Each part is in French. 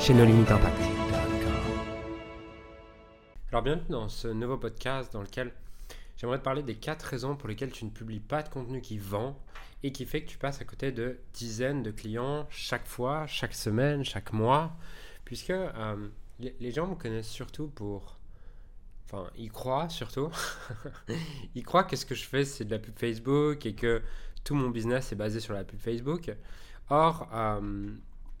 chez impact. Alors bienvenue dans ce nouveau podcast dans lequel j'aimerais te parler des 4 raisons pour lesquelles tu ne publies pas de contenu qui vend et qui fait que tu passes à côté de dizaines de clients chaque fois, chaque semaine, chaque mois, puisque euh, les gens me connaissent surtout pour... Enfin, ils croient surtout. ils croient que ce que je fais, c'est de la pub Facebook et que tout mon business est basé sur la pub Facebook. Or, euh,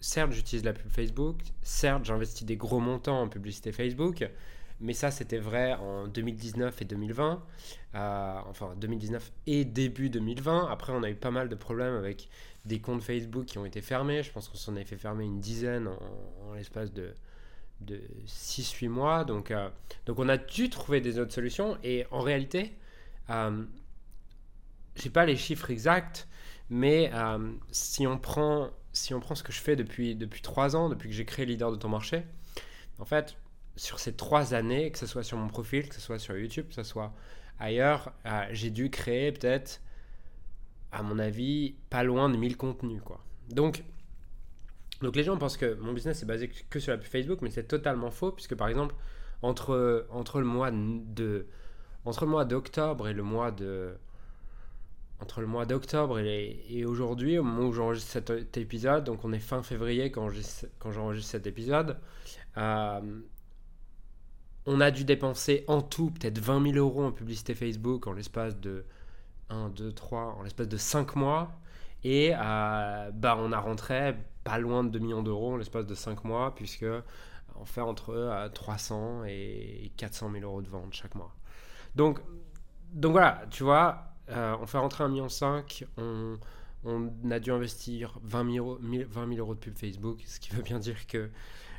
certes, j'utilise la pub Facebook, certes, j'investis des gros montants en publicité Facebook, mais ça, c'était vrai en 2019 et 2020, euh, enfin 2019 et début 2020. Après, on a eu pas mal de problèmes avec des comptes Facebook qui ont été fermés. Je pense qu'on s'en est fait fermer une dizaine en, l'espace de, de 6-8 mois. Donc, euh, donc, on a dû trouver des autres solutions. Et en réalité, euh, je n'ai pas les chiffres exacts, mais euh, si on prend si on prend ce que je fais depuis, depuis 3 ans, depuis que j'ai créé Leader de ton marché, en fait, sur ces 3 années, que ce soit sur mon profil, que ce soit sur YouTube, que ce soit ailleurs, euh, j'ai dû créer peut-être, à mon avis, pas loin de 1000 contenus. Quoi. Donc, donc les gens pensent que mon business est basé que sur la pub Facebook, mais c'est totalement faux, puisque par exemple, entre, entre le mois de entre le mois d'octobre et le mois de entre le mois d'octobre et, aujourd'hui, au moment où j'enregistre cet épisode, donc on est fin février quand j'enregistre cet épisode, euh, on a dû dépenser en tout peut-être 20 000 euros en publicité Facebook en l'espace de 1, 2, 3, en l'espace de 5 mois. Et euh, bah, on a rentré pas loin de 2 millions d'euros en l'espace de 5 mois, puisque on fait entre 300 euh, et 400 000 euros de vente chaque mois. Donc, donc voilà, tu vois, euh, on fait rentrer 1,5 million, on, on a dû investir 20 000, 20 euros de pub Facebook, ce qui veut bien dire que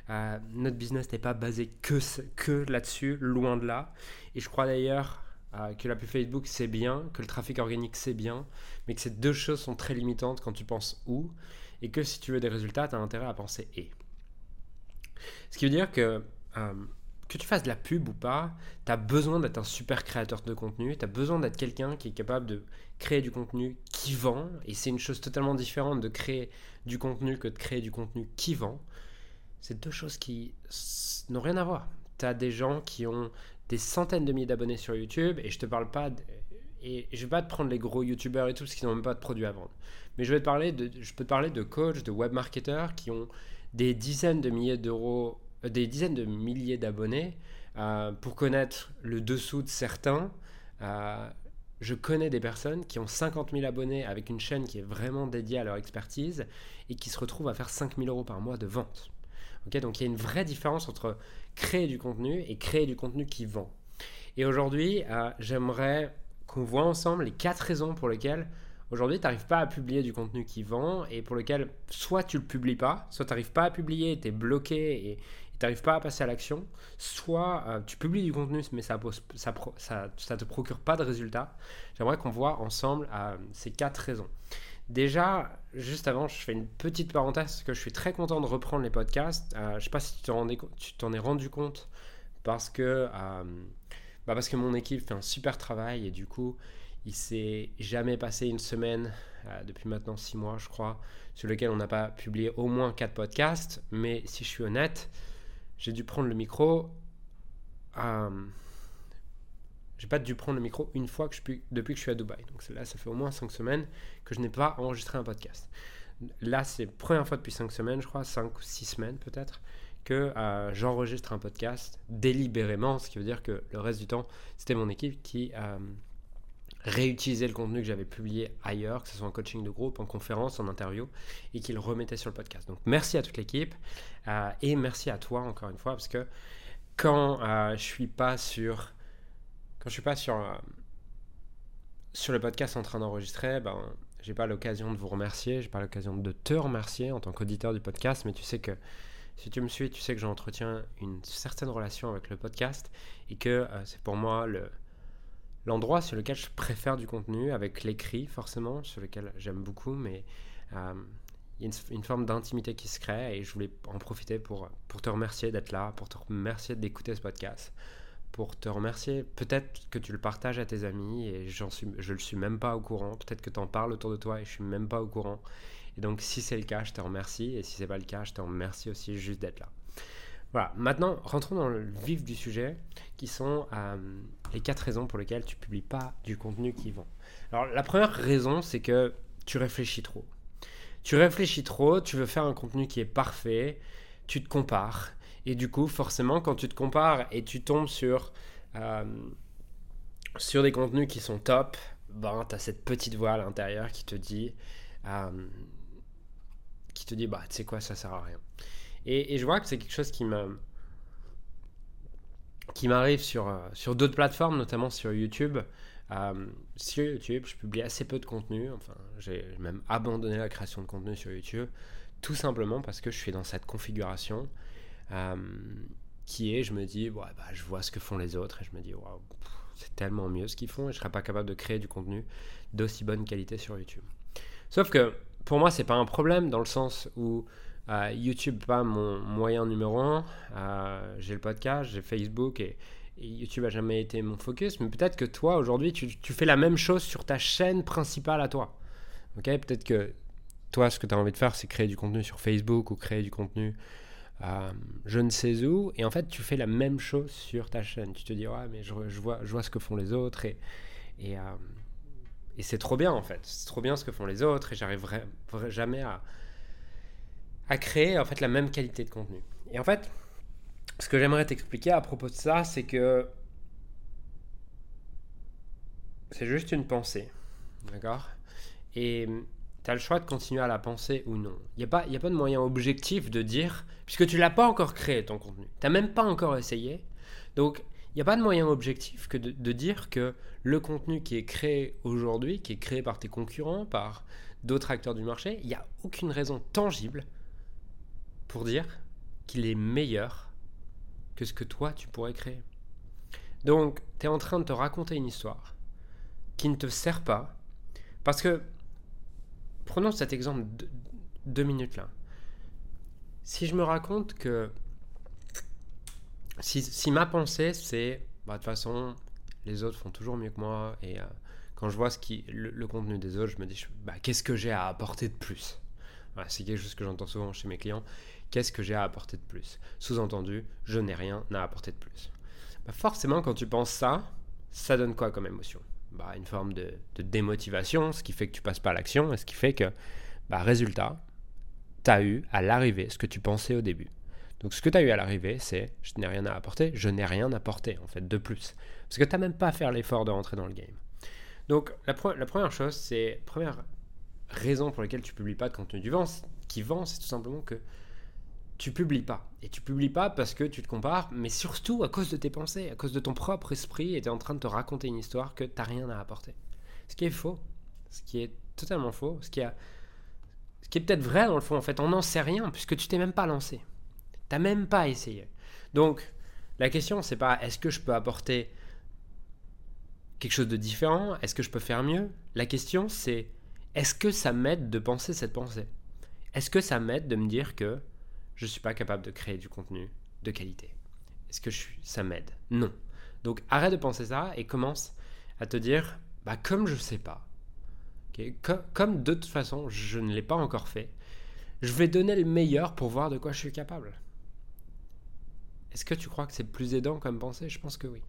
euh, notre business n'est pas basé que, que là-dessus, loin de là. Et je crois d'ailleurs euh, que la pub Facebook c'est bien, que le trafic organique c'est bien, mais que ces deux choses sont très limitantes quand tu penses où, et que si tu veux des résultats, tu as intérêt à penser et. Ce qui veut dire que que tu fasses de la pub ou pas, tu as besoin d'être un super créateur de contenu, tu as besoin d'être quelqu'un qui est capable de créer du contenu qui vend, et c'est une chose totalement différente de créer du contenu que de créer du contenu qui vend. C'est deux choses qui n'ont rien à voir. Tu as des gens qui ont des centaines de milliers d'abonnés sur YouTube, et je te parle pas... et je vais pas te prendre les gros youtubeurs et tout, parce qu'ils n'ont même pas de produits à vendre. Mais je vais parler de, je peux te parler de coachs, de web marketeurs qui ont des dizaines de milliers d'euros des dizaines de milliers d'abonnés. Euh, pour connaître le dessous de certains, euh, je connais des personnes qui ont 50 000 abonnés avec une chaîne qui est vraiment dédiée à leur expertise et qui se retrouvent à faire 5 000 euros par mois de vente. donc il y a une vraie différence entre créer du contenu et créer du contenu qui vend. Et aujourd'hui, euh, j'aimerais qu'on voit ensemble les quatre raisons pour lesquelles aujourd'hui tu n'arrives pas à publier du contenu qui vend et pour lequel soit tu le publies pas, soit tu n'arrives pas à publier, tu es bloqué et, tu n'arrives pas à passer à l'action, soit euh, tu publies du contenu mais ça ça, te procure pas de résultats. J'aimerais qu'on voit ensemble euh, ces quatre raisons. Déjà, juste avant, je fais une petite parenthèse parce que je suis très content de reprendre les podcasts. Euh, je ne sais pas si tu t'en es rendu compte parce que, bah parce que mon équipe fait un super travail et du coup, il s'est jamais passé une semaine depuis maintenant six mois, je crois, sur lequel on n'a pas publié au moins quatre podcasts. Mais si je suis honnête, j'ai dû prendre le micro. J'ai pas dû prendre le micro une fois que je depuis que je suis à Dubaï. Donc là, ça fait au moins 5 semaines que je n'ai pas enregistré un podcast. Là, c'est la première fois depuis 5 semaines, je crois, 5 ou 6 semaines peut-être, que euh, j'enregistre un podcast délibérément, ce qui veut dire que le reste du temps, c'était mon équipe qui, euh, réutiliser le contenu que j'avais publié ailleurs, que ce soit en coaching de groupe, en conférence, en interview, et qu'il remettait sur le podcast. Donc merci à toute l'équipe euh, et merci à toi encore une fois parce que quand euh, je suis pas sur quand je suis pas sur euh, sur le podcast en train d'enregistrer, ben j'ai pas l'occasion de vous remercier, j'ai pas l'occasion de te remercier en tant qu'auditeur du podcast, mais tu sais que Si tu me suis, tu sais que j'entretiens une certaine relation avec le podcast et que c'est pour moi le, l'endroit sur lequel je préfère du contenu, avec l'écrit forcément, sur lequel j'aime beaucoup, mais euh, il y a une, forme d'intimité qui se crée et je voulais en profiter pour, te remercier d'être là, pour te remercier d'écouter ce podcast, pour te remercier. Peut-être que tu le partages à tes amis et j'en suis, je ne le suis même pas au courant. Peut-être que tu en parles autour de toi et je suis même pas au courant. Et donc si c'est le cas, je te remercie et si c'est pas le cas, je te remercie aussi juste d'être là. Voilà, maintenant rentrons dans le vif du sujet qui sont euh, les quatre raisons pour lesquelles tu publies pas du contenu qui vend. Alors la première raison, c'est que tu réfléchis trop. Tu réfléchis trop, tu veux faire un contenu qui est parfait, tu te compares. Et du coup, forcément, quand tu te compares et tu tombes sur, euh, sur des contenus qui sont top, ben, tu as cette petite voix à l'intérieur qui te dit, euh, qui te dit, bah, tu sais quoi, ça sert à rien. Et, je vois que c'est quelque chose qui m'arrive sur, euh, sur d'autres plateformes, notamment sur YouTube. Euh, sur YouTube, je publie assez peu de contenu. Enfin, j'ai même abandonné la création de contenu sur YouTube, tout simplement parce que je suis dans cette configuration euh, qui est, je me dis, ouais, bah, je vois ce que font les autres et je me dis, c'est tellement mieux ce qu'ils font et je serais pas capable de créer du contenu d'aussi bonne qualité sur YouTube. Sauf que pour moi, c'est pas un problème dans le sens où euh, YouTube, pas mon moyen numéro un. Euh, j'ai le podcast, j'ai Facebook et, YouTube a jamais été mon focus. Mais peut-être que toi, aujourd'hui, tu, fais la même chose sur ta chaîne principale à toi. Ok Peut-être que toi, ce que tu as envie de faire, c'est créer du contenu sur Facebook ou créer du contenu euh, je ne sais où. Et en fait, tu fais la même chose sur ta chaîne. Tu te dis, ouais, mais je, vois, ce que font les autres et. et et c'est trop bien en fait, c'est trop bien ce que font les autres et j'arriverai jamais à, à créer en fait la même qualité de contenu. Et en fait, ce que j'aimerais t'expliquer à propos de ça, c'est que c'est juste une pensée, d'accord? Et tu as le choix de continuer à la penser ou non. Il n'y a, pas, a pas de moyen objectif de dire, puisque tu l'as pas encore créé ton contenu, tu n'as même pas encore essayé, donc il n'y a pas de moyen objectif que de, de, dire que le contenu qui est créé aujourd'hui, qui est créé par tes concurrents, par d'autres acteurs du marché, il n'y a aucune raison tangible pour dire qu'il est meilleur que ce que toi tu pourrais créer. Donc, tu es en train de te raconter une histoire qui ne te sert pas. Parce que, prenons cet exemple de deux minutes là. Si je me raconte que. Si, ma pensée c'est. Bah, de toute façon, les autres font toujours mieux que moi. Et euh, quand je vois ce qui, le, contenu des autres, je me dis bah, qu'est-ce que j'ai à apporter de plus? C'est quelque chose que j'entends souvent chez mes clients qu'est-ce que j'ai à apporter de plus? Sous-entendu, je n'ai rien à apporter de plus. Bah, forcément, quand tu penses ça, ça donne quoi comme émotion? Bah, Une forme de, démotivation, ce qui fait que tu passes pas à l'action, et ce qui fait que, bah, résultat, tu as eu à l'arrivée ce que tu pensais au début. Donc ce que tu as eu à l'arrivée, c'est je n'ai rien à apporter, je n'ai rien à apporter en fait de plus. Parce que tu n'as même pas à faire l'effort de rentrer dans le game. Donc la, la première chose, c'est première raison pour laquelle tu publies pas de contenu du vent, qui vend, c'est tout simplement que tu publies pas. Et tu publies pas parce que tu te compares, mais surtout à cause de tes pensées, à cause de ton propre esprit, et tu es en train de te raconter une histoire que tu n'as rien à apporter. Ce qui est faux. Ce qui est totalement faux. Ce qui, ce qui est peut-être vrai dans le fond, en fait. On n'en sait rien, puisque tu t'es même pas lancé. Tu même pas essayé. Donc, la question, c'est pas est-ce que je peux apporter quelque chose de différent? Est-ce que je peux faire mieux? La question, c'est est-ce que ça m'aide de penser cette pensée? Est-ce que ça m'aide de me dire que je ne suis pas capable de créer du contenu de qualité. Est-ce que ça m'aide? Non. Donc arrête de penser ça et commence à te dire, bah comme je ne sais pas, comme, de toute façon je ne l'ai pas encore fait, je vais donner le meilleur pour voir de quoi je suis capable. Est-ce que tu crois que c'est plus aidant comme pensée? Je pense que oui.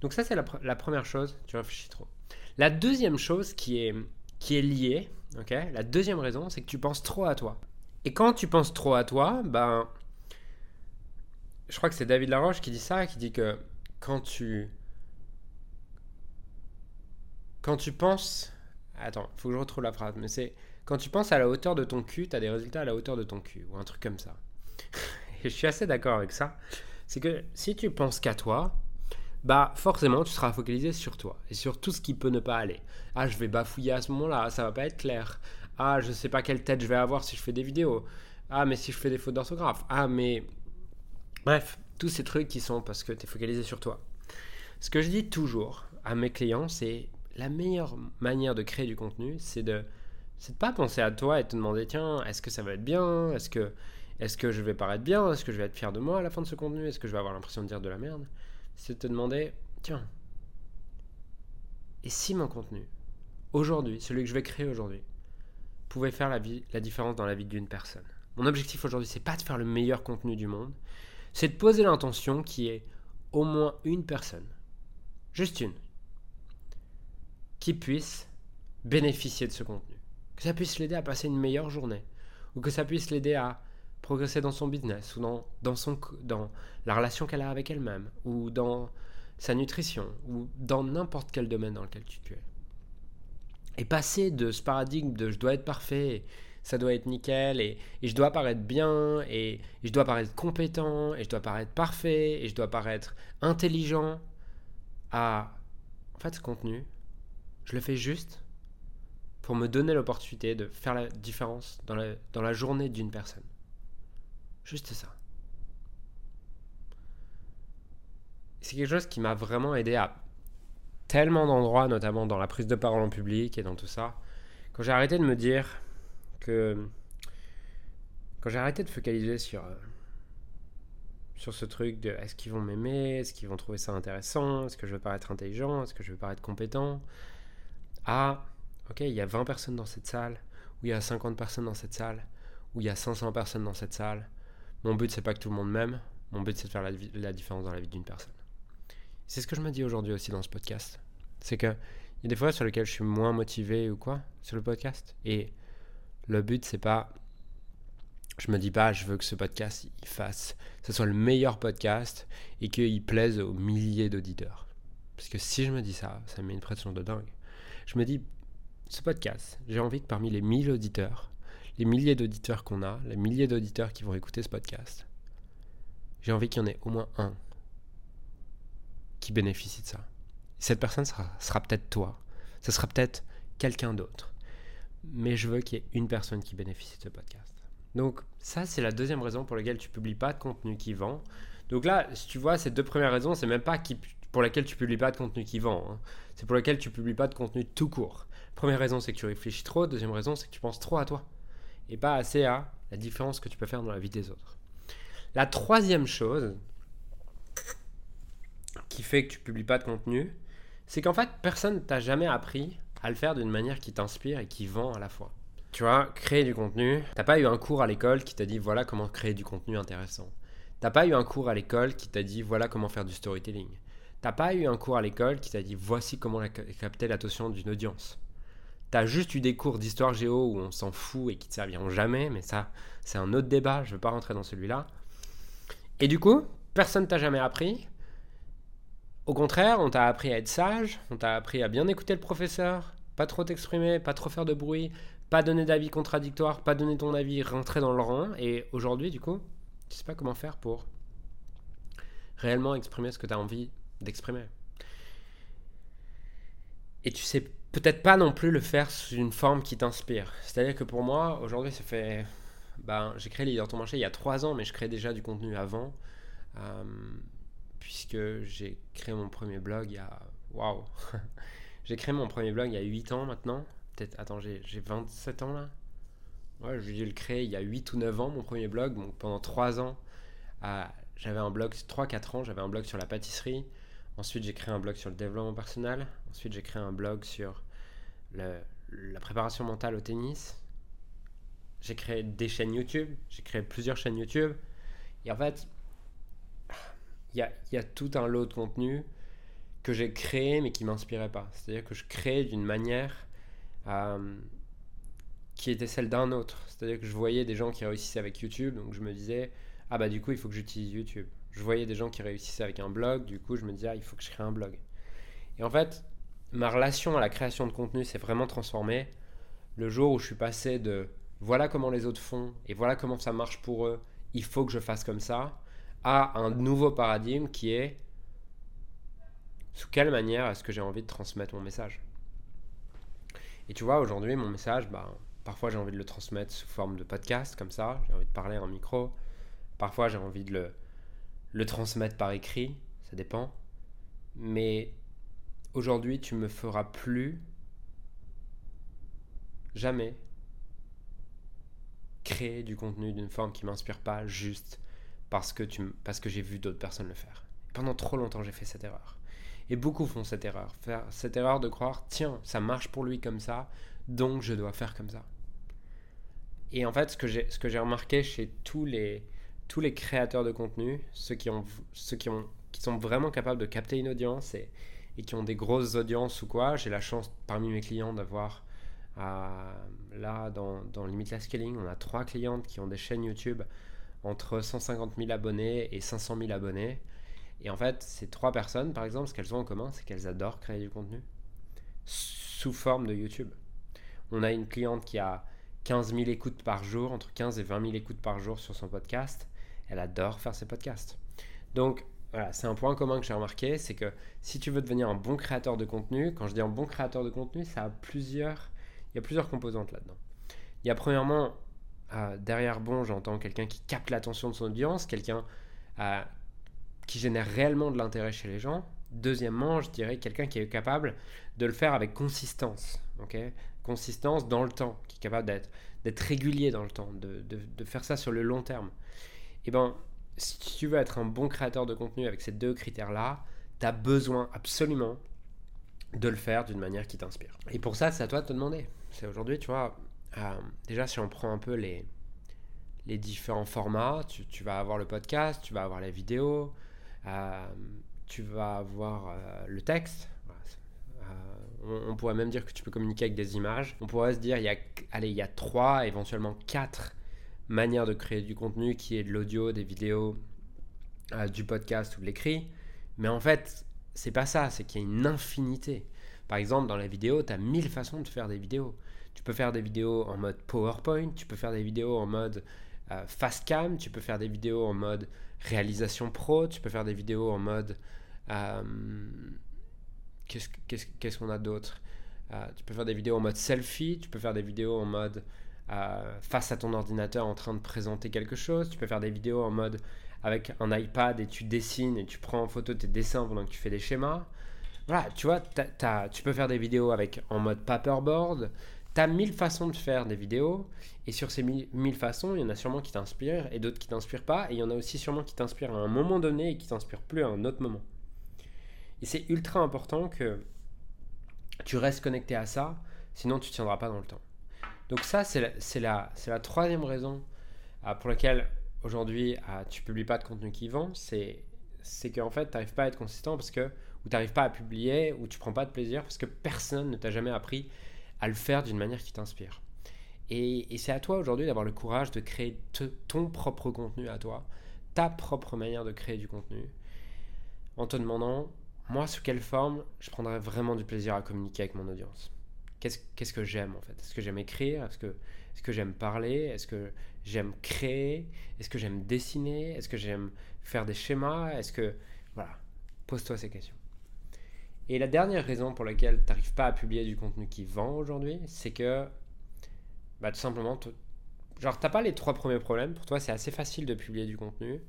Donc ça c'est la, première chose, tu réfléchis trop. La deuxième chose qui est, qui est liée, ok la deuxième raison, c'est que tu penses trop à toi. Et quand tu penses trop à toi, ben, je crois que c'est David Laroche qui dit ça, qui dit que quand tu, quand tu penses, attends, faut que je retrouve la phrase, mais c'est quand tu penses à la hauteur de ton cul, tu as des résultats à la hauteur de ton cul, ou un truc comme ça. Et je suis assez d'accord avec ça. C'est que si tu penses qu'à toi, bah forcément tu seras focalisé sur toi et sur tout ce qui peut ne pas aller. Ah, je vais bafouiller à ce moment-là, ça va pas être clair. Ah, je sais pas quelle tête je vais avoir si je fais des vidéos. Ah, mais si je fais des fautes d'orthographe. Ah, mais. Bref, tous ces trucs qui sont parce que tu es focalisé sur toi. Ce que je dis toujours à mes clients, c'est la meilleure manière de créer du contenu, c'est de c'est de pas penser à toi et te demander tiens, est-ce que ça va être bien? Est-ce que est-ce que je vais paraître bien? Est-ce que je vais être fier de moi à la fin de ce contenu? Est-ce que je vais avoir l'impression de dire de la merde? C'est de te demander tiens, et si mon contenu aujourd'hui, celui que je vais créer aujourd'hui, pouvait faire la, différence dans la vie d'une personne Mon objectif aujourd'hui, c'est pas de faire le meilleur contenu du monde, c'est de poser l'intention qui est au moins une personne, juste une, qui puisse bénéficier de ce contenu. Que ça puisse l'aider à passer une meilleure journée, ou que ça puisse l'aider à progresser dans son business, ou dans, dans, son, dans la relation qu'elle a avec elle-même, ou dans sa nutrition, ou dans n'importe quel domaine dans lequel tu es. Et passer de ce paradigme de je dois être parfait, ça doit être nickel, et, je dois paraître bien, et, je dois paraître compétent, et je dois paraître parfait, et je dois paraître intelligent, à... En fait, ce contenu, je le fais juste pour me donner l'opportunité de faire la différence dans la, dans la journée d'une personne. Juste ça. C'est quelque chose qui m'a vraiment aidé à tellement d'endroits, notamment dans la prise de parole en public et dans tout ça. Quand j'ai arrêté de me dire que. Quand j'ai arrêté de focaliser sur. Euh, sur ce truc de est-ce qu'ils vont m'aimer, est-ce qu'ils vont trouver ça intéressant, est-ce que je vais paraître intelligent, est-ce que je vais paraître compétent, à ok, il y a 20 personnes dans cette salle, ou il y a 50 personnes dans cette salle, ou il y a 500 personnes dans cette salle. Mon but, c'est pas que tout le monde m'aime, mon but, c'est de faire la, différence dans la vie d'une personne. C'est ce que je me dis aujourd'hui aussi dans ce podcast. C'est que il y a des fois sur lesquelles je suis moins motivé ou quoi sur le podcast. Et le but, c'est pas. Je me dis pas, je veux que ce podcast il fasse, ce soit le meilleur podcast et qu'il plaise aux milliers d'auditeurs. Parce que si je me dis ça, ça me met une pression de dingue. Je me dis, ce podcast, j'ai envie que parmi les 1000 auditeurs, les milliers d'auditeurs qu'on a, les milliers d'auditeurs qui vont écouter ce podcast, j'ai envie qu'il y en ait au moins un qui bénéficie de ça. Cette personne sera, sera peut-être toi, ce sera peut-être quelqu'un d'autre, mais je veux qu'il y ait une personne qui bénéficie de ce podcast. Donc ça, c'est la deuxième raison pour laquelle tu publies pas de contenu qui vend. Donc là, si tu vois, ces deux premières raisons, c'est même pas qui, pour laquelle tu publies pas de contenu qui vend. Hein. C'est pour laquelle tu publies pas de contenu tout court. Première raison, c'est que tu réfléchis trop. Deuxième raison, c'est que tu penses trop à toi. Et pas assez à la différence que tu peux faire dans la vie des autres. La troisième chose qui fait que tu publies pas de contenu, c'est qu'en fait, personne t'a jamais appris à le faire d'une manière qui t'inspire et qui vend à la fois. Tu vois, créer du contenu, t'as pas eu un cours à l'école qui t'a dit voilà comment créer du contenu intéressant. T'as pas eu un cours à l'école qui t'a dit voilà comment faire du storytelling. T'as pas eu un cours à l'école qui t'a dit voici comment capter l'attention d'une audience. T'as juste eu des cours d'histoire géo où on s'en fout et qui te serviront jamais, mais ça, c'est un autre débat, je veux pas rentrer dans celui-là. Et du coup, personne t'a jamais appris. Au contraire, on t'a appris à être sage, on t'a appris à bien écouter le professeur, pas trop t'exprimer, pas trop faire de bruit, pas donner d'avis contradictoire, pas donner ton avis, rentrer dans le rang. Et aujourd'hui, du coup, tu sais pas comment faire pour réellement exprimer ce que tu as envie d'exprimer. Et tu sais peut-être pas non plus le faire sous une forme qui t'inspire. C'est-à-dire que pour moi, aujourd'hui, ça fait. Ben, j'ai créé Leader Ton Marché il y a trois ans, mais je crée déjà du contenu avant. Euh, puisque j'ai créé mon premier blog il y a. Waouh J'ai créé mon premier blog il y a 8 ans maintenant. Peut-être. Attends, j'ai 27 ans là Ouais, j'ai dû le il y a 8 ou 9 ans, mon premier blog. Donc pendant 3 ans, j'avais un blog, 3-4 ans, j'avais un blog sur la pâtisserie. Ensuite, j'ai créé un blog sur le développement personnel. Ensuite, j'ai créé un blog sur la préparation mentale au tennis. J'ai créé des chaînes YouTube. J'ai créé plusieurs chaînes YouTube. Et en fait, il y a, tout un lot de contenu que j'ai créé mais qui m'inspirait pas. C'est-à-dire que je crée d'une manière euh, qui était celle d'un autre. C'est-à-dire que je voyais des gens qui réussissaient avec YouTube, donc je me disais, ah bah du coup il faut que j'utilise YouTube je voyais des gens qui réussissaient avec un blog, du coup je me disais, ah, il faut que je crée un blog. Et en fait, ma relation à la création de contenu s'est vraiment transformée le jour où je suis passé de voilà comment les autres font et voilà comment ça marche pour eux, il faut que je fasse comme ça, à un nouveau paradigme qui est sous quelle manière est-ce que j'ai envie de transmettre mon message. Et tu vois, aujourd'hui, mon message, bah, parfois j'ai envie de le transmettre sous forme de podcast, comme ça, j'ai envie de parler en micro. Parfois j'ai envie de le, le transmettre par écrit, ça dépend. Mais aujourd'hui, tu me feras plus jamais créer du contenu d'une forme qui m'inspire pas juste parce que, que j'ai vu d'autres personnes le faire. Pendant trop longtemps, j'ai fait cette erreur. Et beaucoup font cette erreur. Cette erreur de croire, tiens, ça marche pour lui comme ça, donc je dois faire comme ça. Et en fait, ce que j'ai, remarqué chez tous les, créateurs de contenu, ceux qui, sont vraiment capables de capter une audience et, qui ont des grosses audiences ou quoi, j'ai la chance parmi mes clients d'avoir là, dans, dans Limitless Scaling, on a trois clientes qui ont des chaînes YouTube entre 150 000 abonnés et 500 000 abonnés. Et en fait, ces trois personnes, par exemple, ce qu'elles ont en commun, c'est qu'elles adorent créer du contenu sous forme de YouTube. On a une cliente qui a 15 000 écoutes par jour, entre 15 et 20 000 écoutes par jour sur son podcast. Elle adore faire ses podcasts. Donc, voilà, c'est un point commun que j'ai remarqué, c'est que si tu veux devenir un bon créateur de contenu, quand je dis un bon créateur de contenu, ça a plusieurs il y a plusieurs composantes là-dedans. Il y a premièrement, derrière bon, j'entends quelqu'un qui capte l'attention de son audience, quelqu'un euh, qui génère réellement de l'intérêt chez les gens. Deuxièmement, je dirais quelqu'un qui est capable de le faire avec consistance. consistance dans le temps, qui est capable d'être, régulier dans le temps, de, faire ça sur le long terme. Et eh ben, si tu veux être un bon créateur de contenu avec ces deux critères-là, tu as besoin absolument de le faire d'une manière qui t'inspire. Et pour ça, c'est à toi de te demander. C'est aujourd'hui, tu vois, euh, déjà si on prend un peu les, les différents formats, tu, vas avoir le podcast, tu vas avoir la vidéo, euh, tu vas avoir euh, le texte. On, pourrait même dire que tu peux communiquer avec des images. On pourrait se dire, il y a, allez, il y a trois, éventuellement quatre manières de créer du contenu qui est de l'audio, des vidéos, du podcast ou de l'écrit. Mais en fait, c'est pas ça, c'est qu'il y a une infinité. Par exemple, dans la vidéo, tu as mille façons de faire des vidéos. Tu peux faire des vidéos en mode PowerPoint, tu peux faire des vidéos en mode euh, fast cam, tu peux faire des vidéos en mode réalisation pro, tu peux faire des vidéos en mode... Euh, qu'est-ce qu'on a d'autre? Euh, Tu peux faire des vidéos en mode selfie, tu peux faire des vidéos en mode face à ton ordinateur en train de présenter quelque chose, tu peux faire des vidéos en mode avec un iPad et tu dessines et tu prends en photo tes dessins pendant que tu fais des schémas. Voilà, tu vois, tu peux faire des vidéos avec en mode paperboard. Tu as mille façons de faire des vidéos. Et sur ces mille, façons, il y en a sûrement qui t'inspirent et d'autres qui t'inspirent pas. Et il y en a aussi sûrement qui t'inspirent à un moment donné et qui t'inspirent plus à un autre moment. Et c'est ultra important que tu restes connecté à ça, sinon tu ne tiendras pas dans le temps. Donc ça, c'est la, la, la troisième raison euh, pour laquelle aujourd'hui, ah, tu publies pas de contenu qui vend, c'est c'est qu'en fait, tu n'arrives pas à être consistant parce que, ou tu n'arrives pas à publier, ou tu prends pas de plaisir parce que personne ne t'a jamais appris à le faire d'une manière qui t'inspire. Et, c'est à toi aujourd'hui d'avoir le courage de créer ton propre contenu à toi, ta propre manière de créer du contenu, en te demandant, moi, sous quelle forme je prendrais vraiment du plaisir à communiquer avec mon audience? Qu'est-ce que j'aime en fait? Est-ce que j'aime écrire? Est-ce que, est -ce que j'aime parler? Est-ce que j'aime créer? Est-ce que j'aime dessiner? Est-ce que j'aime faire des schémas? Est-ce que... Voilà, pose-toi ces questions. Et la dernière raison pour laquelle tu n'arrives pas à publier du contenu qui vend aujourd'hui, c'est que, bah, tout simplement, genre, tu n'as pas les trois premiers problèmes. Pour toi, c'est assez facile de publier du contenu.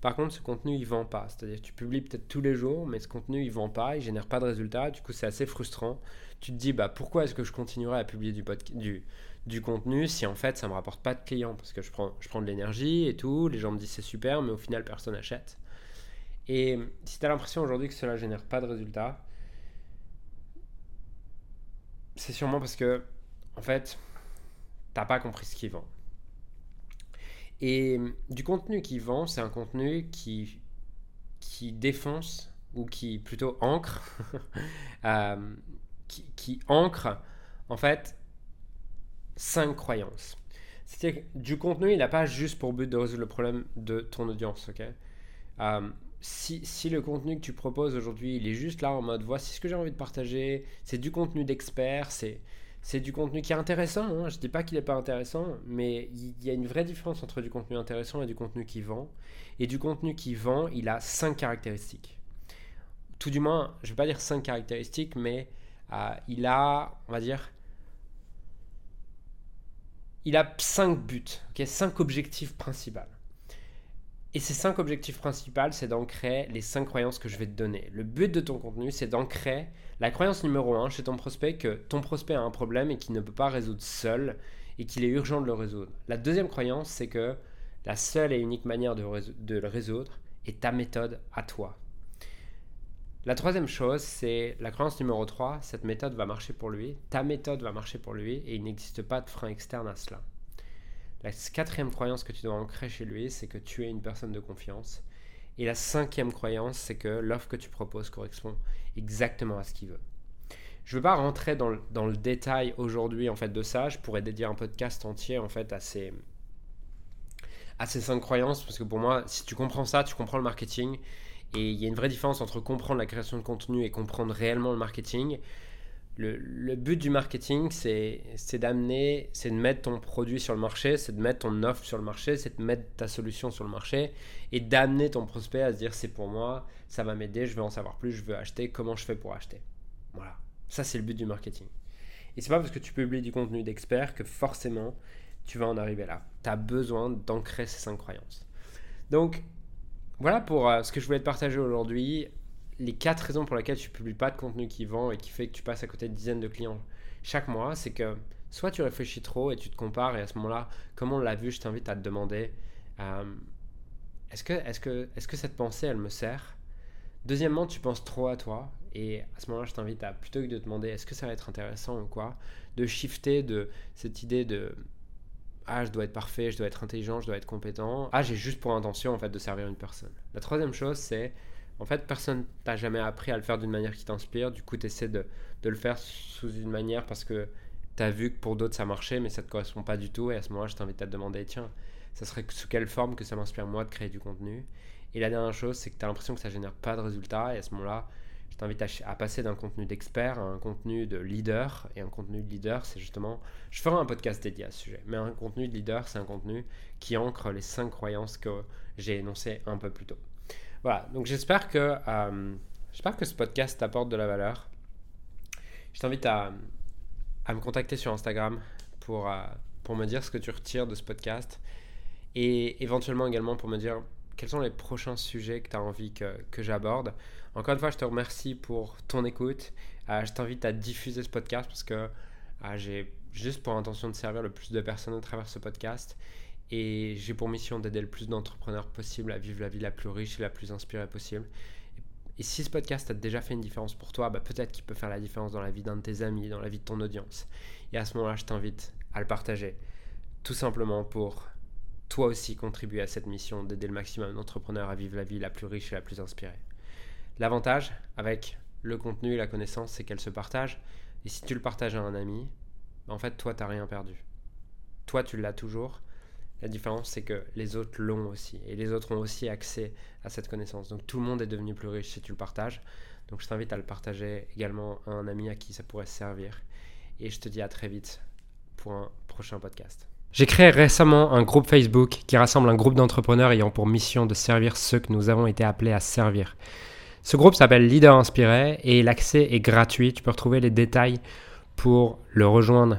Par contre, ce contenu, il vend pas. C'est-à-dire, tu publies peut-être tous les jours, mais ce contenu, il vend pas, il génère pas de résultats. Du coup, c'est assez frustrant. Tu te dis, bah, pourquoi est-ce que je continuerai à publier du, contenu si en fait ça me rapporte pas de clients? Parce que je prends, je prends de l'énergie et tout, les gens me disent c'est super, mais au final personne n'achète. Et si tu as l'impression aujourd'hui que cela génère pas de résultats, c'est sûrement parce que en fait t'as pas compris ce qui vend. Et du contenu qui vend, c'est un contenu qui, qui défonce ou qui plutôt ancre, euh, qui, ancre en fait cinq croyances. C'est-à-dire que du contenu, il n'a pas juste pour but de résoudre le problème de ton audience, ok? Euh, si, le contenu que tu proposes aujourd'hui, il est juste là en mode voici ce que j'ai envie de partager, c'est du contenu d'expert, c'est, c'est du contenu qui est intéressant, hein. je ne dis pas qu'il n'est pas intéressant, mais il y a une vraie différence entre du contenu intéressant et du contenu qui vend. Et du contenu qui vend, il a cinq caractéristiques. Tout du moins, je vais pas dire cinq caractéristiques, mais euh, il a, on va dire, il a cinq buts, cinq objectifs principaux. Et ces cinq objectifs principaux, c'est d'ancrer les cinq croyances que je vais te donner. Le but de ton contenu, c'est d'ancrer la croyance numéro un chez ton prospect que ton prospect a un problème et qu'il ne peut pas résoudre seul et qu'il est urgent de le résoudre. La deuxième croyance, c'est que la seule et unique manière de, le résoudre est ta méthode à toi. La troisième chose, c'est la croyance numéro 3, cette méthode va marcher pour lui, ta méthode va marcher pour lui et il n'existe pas de frein externe à cela. La quatrième croyance que tu dois ancrer chez lui, c'est que tu es une personne de confiance. Et la cinquième croyance, c'est que l'offre que tu proposes correspond exactement à ce qu'il veut. Je ne veux pas rentrer dans le, détail aujourd'hui en fait de ça. Je pourrais dédier un podcast entier en fait à ces, à ces cinq croyances parce que pour moi, si tu comprends ça, tu comprends le marketing. Et il y a une vraie différence entre comprendre la création de contenu et comprendre réellement le marketing le, but du marketing, c'est d'amener, c'est de mettre ton produit sur le marché, c'est de mettre ton offre sur le marché, c'est de mettre ta solution sur le marché et d'amener ton prospect à se dire c'est pour moi, ça va m'aider, je veux en savoir plus, je veux acheter, comment je fais pour acheter. Voilà, ça c'est le but du marketing. Et c'est pas parce que tu publies du contenu d'expert que forcément tu vas en arriver là. Tu as besoin d'ancrer ces cinq croyances. Donc voilà pour euh, ce que je voulais te partager aujourd'hui les quatre raisons pour lesquelles tu publies pas de contenu qui vend et qui fait que tu passes à côté de dizaines de clients chaque mois, c'est que soit tu réfléchis trop et tu te compares et à ce moment-là, comme on l'a vu, je t'invite à te demander euh, est-ce que, est que, est que cette pensée, elle me sert? Deuxièmement, tu penses trop à toi et à ce moment-là, je t'invite à, plutôt que de te demander est-ce que ça va être intéressant ou quoi, de shifter de cette idée de ah, je dois être parfait, je dois être intelligent, je dois être compétent. Ah, j'ai juste pour intention en fait de servir une personne. La troisième chose, c'est en fait, personne t'a jamais appris à le faire d'une manière qui t'inspire. Du coup, tu essaies de, le faire sous une manière parce que tu as vu que pour d'autres ça marchait, mais ça ne te correspond pas du tout. Et à ce moment-là, je t'invite à te demander tiens, ça serait sous quelle forme que ça m'inspire moi de créer du contenu? Et la dernière chose, c'est que tu as l'impression que ça génère pas de résultats. Et à ce moment-là, je t'invite à, passer d'un contenu d'expert à un contenu de leader. Et un contenu de leader, c'est justement. Je ferai un podcast dédié à ce sujet. Mais un contenu de leader, c'est un contenu qui ancre les cinq croyances que j'ai énoncées un peu plus tôt. Voilà, donc j'espère que, euh, que ce podcast t'apporte de la valeur. Je t'invite à, à, me contacter sur Instagram pour, euh, pour me dire ce que tu retires de ce podcast et éventuellement également pour me dire quels sont les prochains sujets que tu as envie que, que j'aborde. Encore une fois, je te remercie pour ton écoute. Euh, je t'invite à diffuser ce podcast parce que j'ai juste pour intention de servir le plus de personnes à travers ce podcast. Et j'ai pour mission d'aider le plus d'entrepreneurs possible à vivre la vie la plus riche et la plus inspirée possible. Et si ce podcast a déjà fait une différence pour toi, bah peut-être qu'il peut faire la différence dans la vie d'un de tes amis, dans la vie de ton audience. Et à ce moment-là, je t'invite à le partager. Tout simplement pour toi aussi contribuer à cette mission d'aider le maximum d'entrepreneurs à vivre la vie la plus riche et la plus inspirée. L'avantage avec le contenu et la connaissance, c'est qu'elle se partage. Et si tu le partages à un ami, en fait, toi, tu n'as rien perdu. Toi, tu l'as toujours la différence, c'est que les autres l'ont aussi. Et les autres ont aussi accès à cette connaissance. Donc tout le monde est devenu plus riche si tu le partages. Donc je t'invite à le partager également à un ami à qui ça pourrait servir. Et je te dis à très vite pour un prochain podcast. J'ai créé récemment un groupe Facebook qui rassemble un groupe d'entrepreneurs ayant pour mission de servir ceux que nous avons été appelés à servir. Ce groupe s'appelle Leader Inspiré et l'accès est gratuit. Tu peux retrouver les détails pour le rejoindre